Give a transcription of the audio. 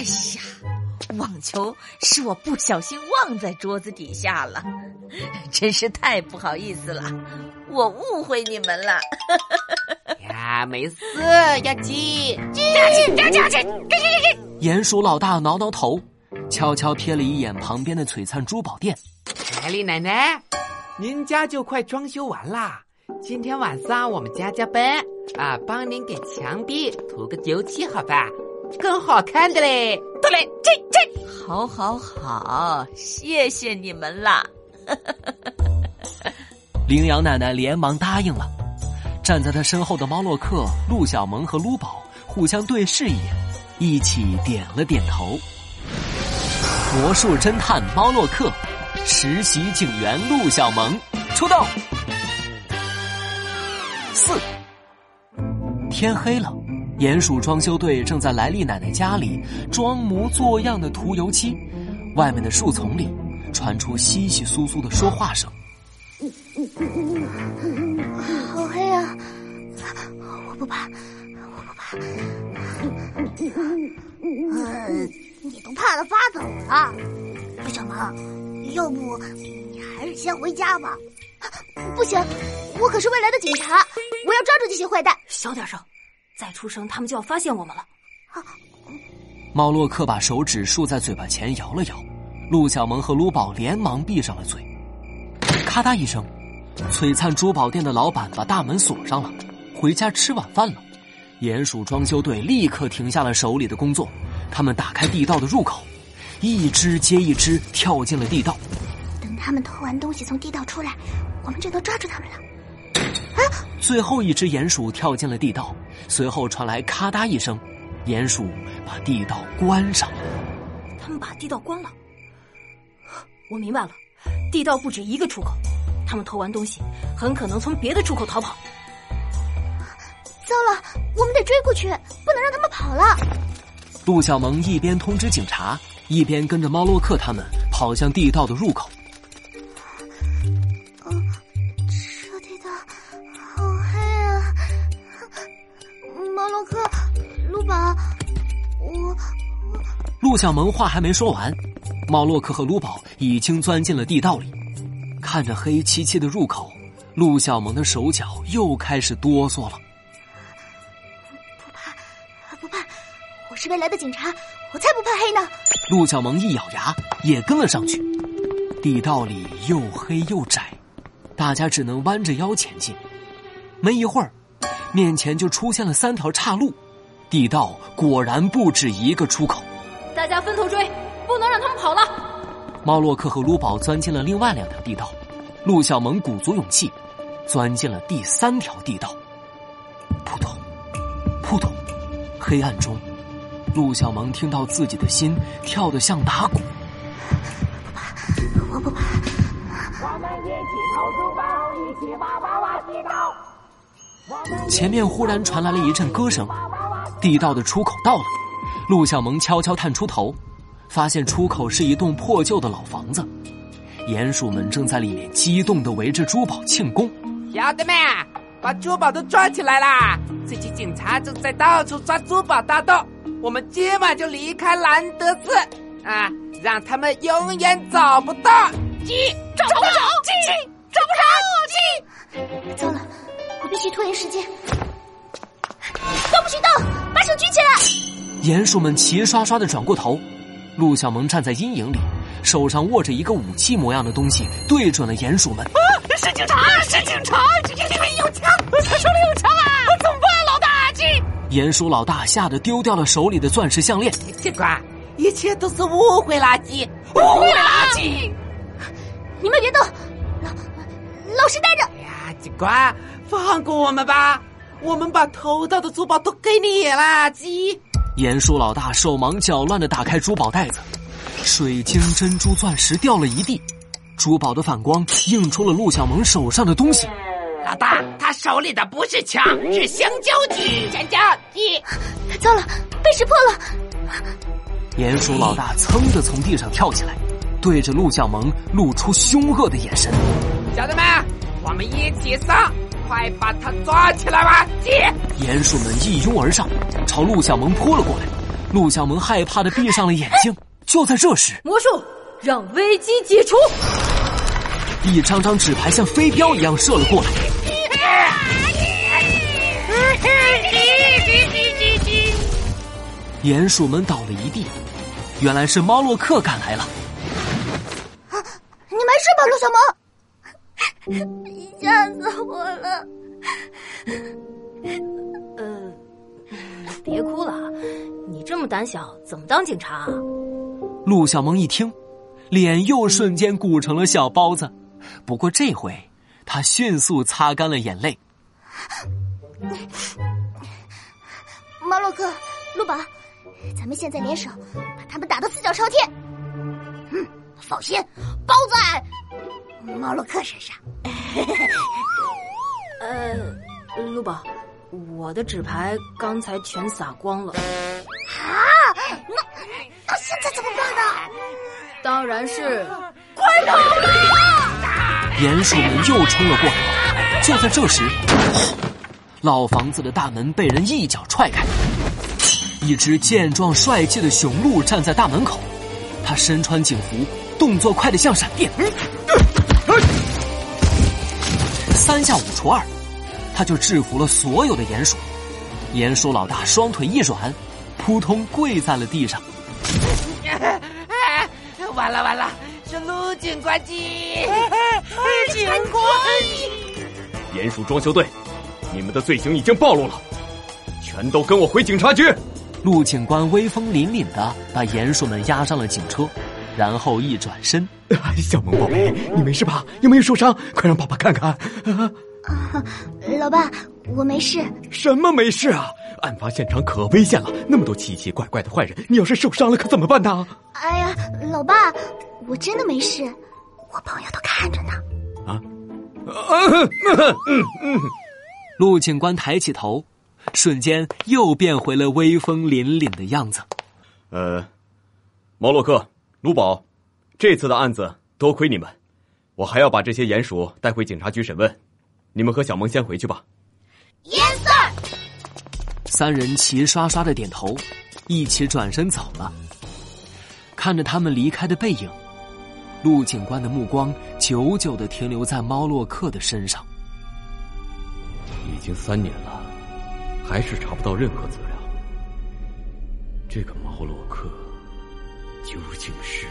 哎呀，网球是我不小心忘在桌子底下了，真是太不好意思了，我误会你们了。呀，没事，要紧，紧，紧，紧，紧，鼹鼠老大挠挠头，悄悄瞥了一眼旁边的璀璨珠宝店。艾丽奶奶，您家就快装修完啦，今天晚上我们加加班啊，帮您给墙壁涂个油漆，好吧？更好看的嘞！对嘞，这这，好，好，好，谢谢你们啦！羚羊奶奶连忙答应了。站在他身后的猫洛克、陆小萌和卢宝互相对视一眼，一起点了点头。魔术侦探猫洛克，实习警员陆小萌，出动。四天黑了。鼹鼠装修队正在莱利奶奶家里装模作样的涂油漆，外面的树丛里传出稀稀疏疏的说话声。好黑啊！我不怕，我不怕。呃，你都怕的发抖了，小萌，要不你还是先回家吧？不行，我可是未来的警察，我要抓住这些坏蛋。小点声。再出声，他们就要发现我们了。啊猫洛克把手指竖在嘴巴前摇了摇，陆小萌和卢宝连忙闭上了嘴。咔嗒一声，璀璨珠宝店的老板把大门锁上了，回家吃晚饭了。鼹鼠装修队立刻停下了手里的工作，他们打开地道的入口，一只接一只跳进了地道。等他们偷完东西从地道出来，我们就能抓住他们了。最后一只鼹鼠跳进了地道，随后传来咔嗒一声，鼹鼠把地道关上了。他们把地道关了，我明白了，地道不止一个出口，他们偷完东西很可能从别的出口逃跑。糟了，我们得追过去，不能让他们跑了。杜小萌一边通知警察，一边跟着猫洛克他们跑向地道的入口。陆小萌话还没说完，猫洛克和卢宝已经钻进了地道里。看着黑漆漆的入口，陆小萌的手脚又开始哆嗦了。不怕，不怕，我是未来的警察，我才不怕黑呢。陆小萌一咬牙，也跟了上去。地道里又黑又窄，大家只能弯着腰前进。没一会儿，面前就出现了三条岔路，地道果然不止一个出口。分头追，不能让他们跑了。猫洛克和卢宝钻进了另外两条地道，陆小萌鼓足勇气，钻进了第三条地道。扑通，扑通，黑暗中，陆小萌听到自己的心跳得像打鼓。不怕，我不怕。我们一起偷书包，一起挖挖挖地道。前面忽然传来了一阵歌声，地道的出口到了。陆小萌悄悄探出头，发现出口是一栋破旧的老房子，鼹鼠们正在里面激动的围着珠宝庆功。小的们，把珠宝都抓起来啦！最近警察正在到处抓珠宝大盗，我们今晚就离开兰德斯，啊，让他们永远找不到鸡，找不着鸡，找不着鸡。糟了，我必须拖延时间。都不许动，把手举起来。鼹鼠们齐刷刷的转过头，陆小萌站在阴影里，手上握着一个武器模样的东西，对准了鼹鼠们。啊，是警察！是警察！这里面有枪！他手里有枪啊！怎么办，老大？鸡！鼹鼠老大吓得丢掉了手里的钻石项链。警官，一切都是误会垃圾，误会垃圾！你们别动，老老实待着。哎呀，警官，放过我们吧，我们把偷到的珠宝都给你了，鸡。鼹鼠老大手忙脚乱的打开珠宝袋子，水晶、珍珠、钻石掉了一地，珠宝的反光映出了陆小萌手上的东西。老大，他手里的不是枪，是香蕉机。香蕉机，糟了，被识破了！鼹鼠老大噌的从地上跳起来，对着陆小萌露出凶恶的眼神。小的们，我们一起上！快把他抓起来吧！姐，鼹鼠们一拥而上，朝陆小萌扑了过来。陆小萌害怕的闭上了眼睛。就在这时，魔术让危机解除，一张张纸牌像飞镖一样射了过来。鼹鼠们倒了一地，原来是猫洛克赶来了。你没事吧，陆小萌？吓死我了！呃，别哭了，你这么胆小，怎么当警察啊？陆小萌一听，脸又瞬间鼓成了小包子。不过这回，他迅速擦干了眼泪。马洛克，陆宝，咱们现在联手，把他们打得四脚朝天。嗯，放心，包在猫洛克身上。呃，陆宝，我的纸牌刚才全撒光了。啊，那那现在怎么办呢？当然是快跑了！鼹鼠们又冲了过来。就在这时，老房子的大门被人一脚踹开，一只健壮帅气的雄鹿站在大门口，他身穿警服，动作快得像闪电。三下五除二，他就制服了所有的鼹鼠。鼹鼠老大双腿一软，扑通跪在了地上。完了完了，是陆警官机！陆警官，鼹鼠装修队，你们的罪行已经暴露了，全都跟我回警察局！陆警官威风凛凛的把鼹鼠们押上了警车，然后一转身：“小萌宝贝，你没事吧？有没有受伤？快让爸爸看看。”啊，老爸，我没事。什么没事啊？案发现场可危险了，那么多奇奇怪怪的坏人，你要是受伤了可怎么办呢？哎呀，老爸，我真的没事，我朋友都看着呢。啊？陆警官抬起头，瞬间又变回了威风凛凛的样子。呃，毛洛克、卢宝，这次的案子多亏你们，我还要把这些鼹鼠带回警察局审问。你们和小萌先回去吧。Yes sir。三人齐刷刷的点头，一起转身走了。看着他们离开的背影，陆警官的目光久久的停留在猫洛克的身上。已经三年了，还是查不到任何资料。这个猫洛克究竟是？